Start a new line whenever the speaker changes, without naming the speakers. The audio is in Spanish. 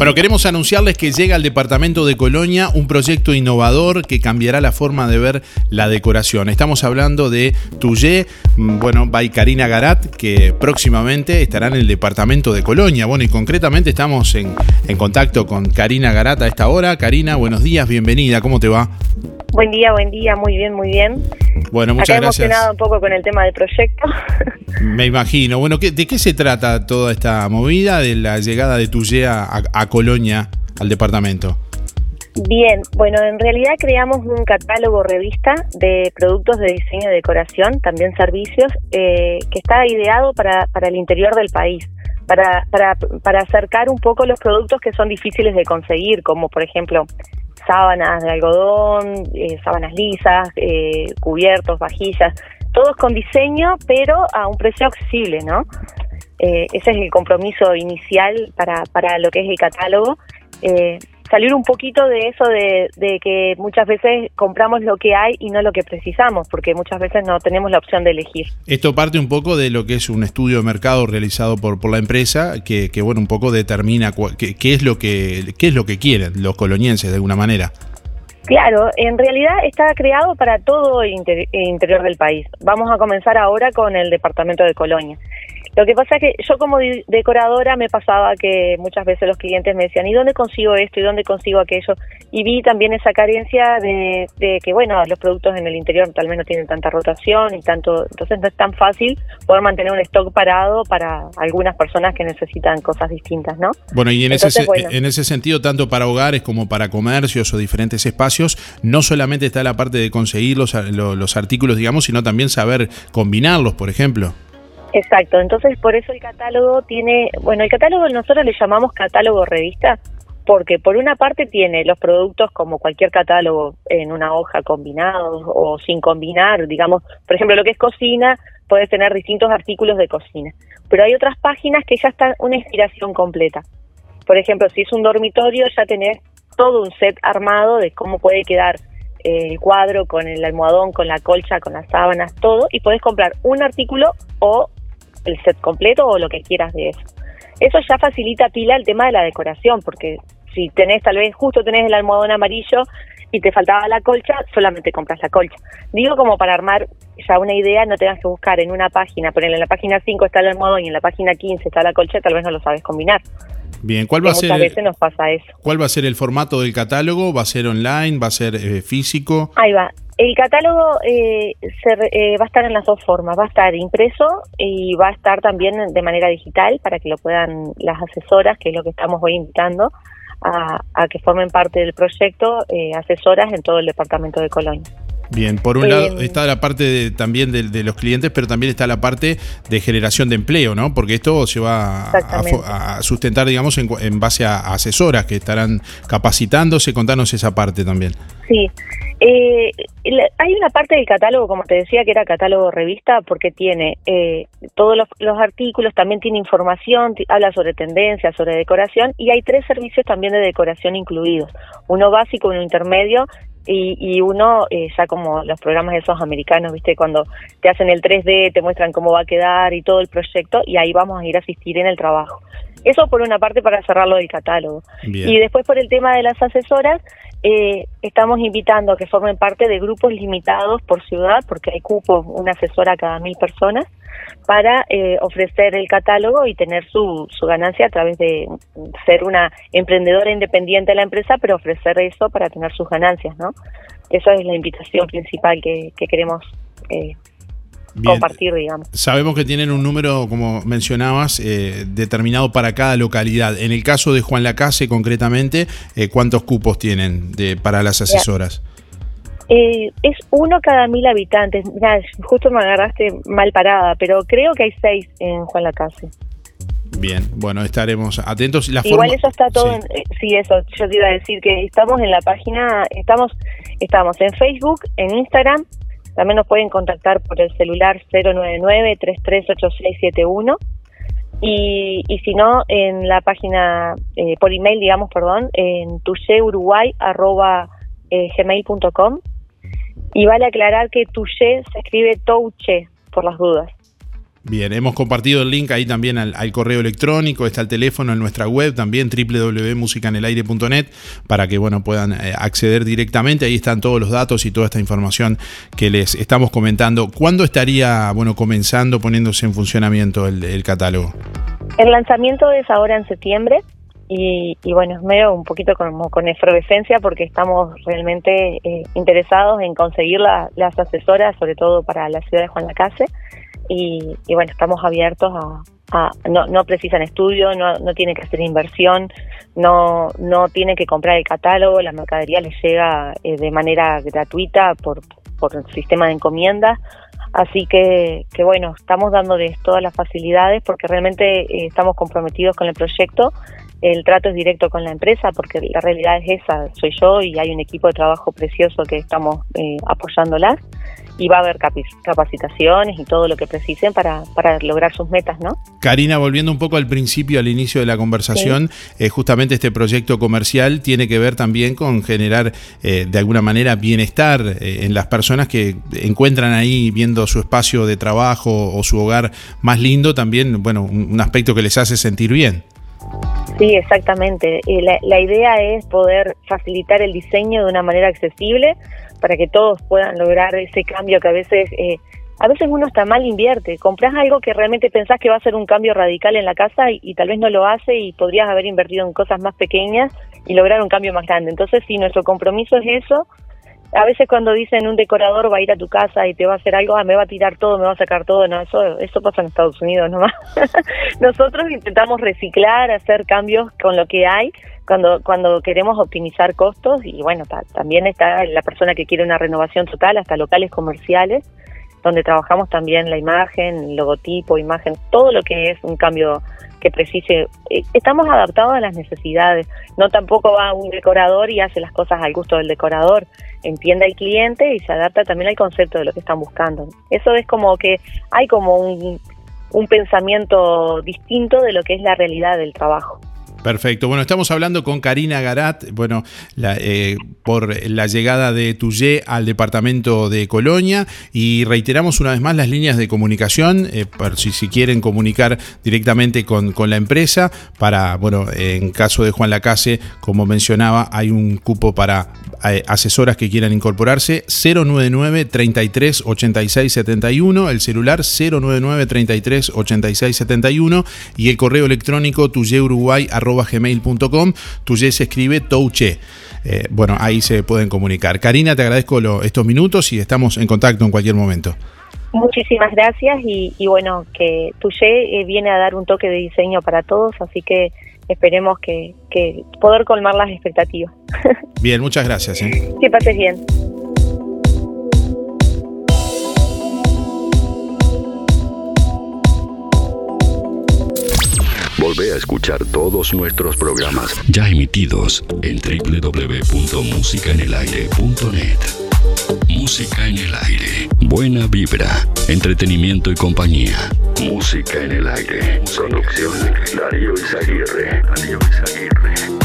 Bueno, queremos anunciarles que llega al departamento de Colonia un proyecto innovador que cambiará la forma de ver la decoración. Estamos hablando de Tuyé, mm, bueno, by Karina Garat, que próximamente estará en el departamento de Colonia. Bueno, y concretamente estamos en, en contacto con Karina Garat a esta hora. Karina, buenos días, bienvenida, ¿cómo te va?
Buen día, buen día, muy bien, muy bien.
Bueno, muchas
Acá
gracias.
emocionado un poco con el tema del proyecto.
Me imagino. Bueno, ¿qué- ¿de qué se trata toda esta movida de la llegada de Tuyé a, a Colonia, al departamento?
Bien, bueno, en realidad creamos un catálogo revista de productos de diseño y decoración, también servicios, eh, que está ideado para, para el interior del país, para, para, para acercar un poco los productos que son difíciles de conseguir, como por ejemplo sábanas de algodón, eh, sábanas lisas, eh, cubiertos, vajillas, todos con diseño, pero a un precio accesible, ¿no? Eh, ese es el compromiso inicial para, para lo que es el catálogo. Salir un poquito de eso de, de que muchas veces compramos lo que hay y no lo que precisamos, porque muchas veces no tenemos la opción de elegir.
Esto parte un poco de lo que es un estudio de mercado realizado por, por la empresa, que, que, bueno, un poco determina qué, es lo que qué es lo que quieren los colonienses de alguna manera.
Claro, en realidad está creado para todo el inter- el interior del país. Vamos a comenzar ahora con el departamento de Colonia. Lo que pasa es que yo como decoradora me pasaba que muchas veces los clientes me decían, ¿y dónde consigo esto? ¿Y dónde consigo aquello? Y vi también esa carencia de, de que, bueno, los productos en el interior tal vez no tienen tanta rotación y tanto, entonces no es tan fácil poder mantener un stock parado para algunas personas que necesitan cosas distintas, ¿no?
Bueno, y en,
Entonces,
ese, se-
bueno.
en ese sentido, tanto para hogares como para comercios o diferentes espacios, no solamente está la parte de conseguir los, ar- lo- los artículos, digamos, sino también saber combinarlos, por ejemplo.
Exacto, entonces por eso el catálogo tiene, bueno, el catálogo nosotros le llamamos catálogo revista porque por una parte tiene los productos como cualquier catálogo en una hoja combinados o sin combinar, digamos, por ejemplo, lo que es cocina, puedes tener distintos artículos de cocina, pero hay otras páginas que ya están una inspiración completa. Por ejemplo, si es un dormitorio, ya tenés todo un set armado de cómo puede quedar eh, el cuadro con el almohadón, con la colcha, con las sábanas, todo, y podés comprar un artículo o el set completo o lo que quieras de eso. Eso ya facilita pila el tema de la decoración, porque si tenés tal vez justo tenés el almohadón amarillo y te faltaba la colcha, solamente compras la colcha. Digo como para armar ya una idea, no tengas que buscar en una página, ponerle en la página 5 está el almohadón y en la página 15 está la colcha, tal vez no lo sabes combinar.
Bien, ¿cuál va a ser
veces nos pasa eso.
cuál va a ser el formato del catálogo? ¿Va a ser online? ¿Va a ser eh, físico?
Ahí va. El catálogo eh, se re- eh, va a estar en las dos formas. Va a estar impreso y va a estar también de manera digital para que lo puedan las asesoras, que es lo que estamos hoy invitando, a, a que formen parte del proyecto, eh, asesoras en todo el departamento de Colonia.
Bien, por un
Eh,
lado está la parte de- también de, de los clientes, pero también está la parte de generación de empleo, ¿no? Porque esto se va a, sustentar, digamos, en, cu- en base a asesoras que estarán capacitándose. Contanos esa parte también.
Sí. Eh, hay una parte del catálogo, como te decía, que era catálogo revista, porque tiene eh, todos los, los artículos, también tiene información, habla sobre tendencias, sobre decoración, y hay tres servicios también de decoración incluidos. Uno básico, uno intermedio y, y uno eh, ya como los programas esos americanos, ¿viste? Cuando te hacen el 3D, te muestran cómo va a quedar y todo el proyecto, y ahí vamos a ir a asistir en el trabajo. Eso por una parte para cerrarlo del catálogo.
Bien.
Y después por el tema de las asesoras, eh, estamos invitando a que formen parte de grupos limitados por ciudad, porque hay cupos, una asesora cada mil personas, para eh, ofrecer el catálogo y tener su, su ganancia a través de ser una emprendedora independiente de la empresa, pero ofrecer eso para tener sus ganancias, ¿no? Esa es la invitación principal que, que queremos eh,
Bien.
compartir, digamos.
Sabemos que tienen un número, como mencionabas, eh, determinado para cada localidad. En el caso de Juan Lacase, concretamente, eh, ¿cuántos cupos tienen de, para las asesoras?
Eh, es uno cada mil habitantes. Mirá, justo me agarraste mal parada, pero creo que hay seis en Juan Lacase.
Bien, bueno, estaremos atentos. La
Igual
forma-
eso está todo,
Sí.
en- eh, sí, eso, yo te iba a decir que estamos en la página, estamos estamos en Facebook, en Instagram, también nos pueden contactar por el celular 099-338671 y, y si no, en la página, eh, por email, digamos, perdón, en tuyeuruguay.gmail.com y vale aclarar que Tuye se escribe Touche, por las dudas.
Bien, hemos compartido el link ahí también al, correo electrónico, está el teléfono en nuestra web también, www.musicanelaire.net, para que bueno, puedan eh, acceder directamente. Ahí están todos los datos y toda esta información que les estamos comentando. ¿Cuándo estaría bueno, comenzando, poniéndose en funcionamiento el, catálogo?
El lanzamiento es ahora en septiembre. Y, bueno, es medio un poquito como con efervescencia porque estamos realmente eh, interesados en conseguir las asesoras, sobre todo para la ciudad de Juan Lacase y, bueno, estamos abiertos a, no, no precisan estudio, no, no tienen que hacer inversión, no, no tienen que comprar el catálogo, la mercadería les llega eh, de manera gratuita por, por el sistema de encomiendas. Así que, que bueno, estamos dándoles todas las facilidades porque realmente eh, estamos comprometidos con el proyecto. El trato es directo con la empresa porque la realidad es esa, soy yo y hay un equipo de trabajo precioso que estamos eh, apoyándolas y va a haber capacitaciones y todo lo que precisen para, para lograr sus metas, ¿no?
Karina, volviendo un poco al principio, al inicio de la conversación, eh, justamente este proyecto comercial tiene que ver también con generar eh, de alguna manera bienestar eh, en las personas que encuentran ahí viendo su espacio de trabajo o su hogar más lindo, también, bueno, un, aspecto que les hace sentir bien.
Sí, exactamente. La, la idea es poder facilitar el diseño de una manera accesible para que todos puedan lograr ese cambio que a veces eh, a veces uno está mal invierte, compras algo que realmente pensás que va a ser un cambio radical en la casa y, tal vez no lo hace y podrías haber invertido en cosas más pequeñas y lograr un cambio más grande. Entonces, si nuestro compromiso es eso, a veces cuando dicen un decorador va a ir a tu casa y te va a hacer algo, ah, me va a tirar todo, me va a sacar todo, no, eso, eso pasa en Estados Unidos nomás. Nosotros intentamos reciclar, hacer cambios con lo que hay cuando, cuando queremos optimizar costos y bueno, también está la persona que quiere una renovación total, hasta locales comerciales, donde trabajamos también la imagen, logotipo, imagen, todo lo que es un cambio que precise. Eh, estamos adaptados a las necesidades, no tampoco va un decorador y hace las cosas al gusto del decorador, entiende al cliente y se adapta también al concepto de lo que están buscando. Eso es como que hay como un, un pensamiento distinto de lo que es la realidad del trabajo.
Perfecto. Bueno, estamos hablando con Karina Garat, bueno, eh, por la llegada de Tuyé al departamento de Colonia y reiteramos una vez más las líneas de comunicación, eh, por si, quieren comunicar directamente con, la empresa, para, bueno, en caso de Juan Lacase, como mencionaba, hay un cupo para eh, asesoras que quieran incorporarse, 099 33 86 71, el celular 099 33 86 71 y el correo electrónico tuyeuruguay.gmail.com, tuye se escribe touche. Eh, bueno, ahí se pueden comunicar. Karina, te agradezco estos minutos y estamos en contacto en cualquier momento.
Muchísimas gracias y, bueno, que Tuye eh, viene a dar un toque de diseño para todos, así que esperemos que, poder colmar las expectativas.
Bien, muchas gracias. ¿eh?
Que pases bien.
Volvé a escuchar todos nuestros programas ya emitidos en www.musicaenelaire.net. Música en el aire. Buena vibra, entretenimiento y compañía. Música en el aire. Producción Darío Izaguirre. Darío Izaguirre.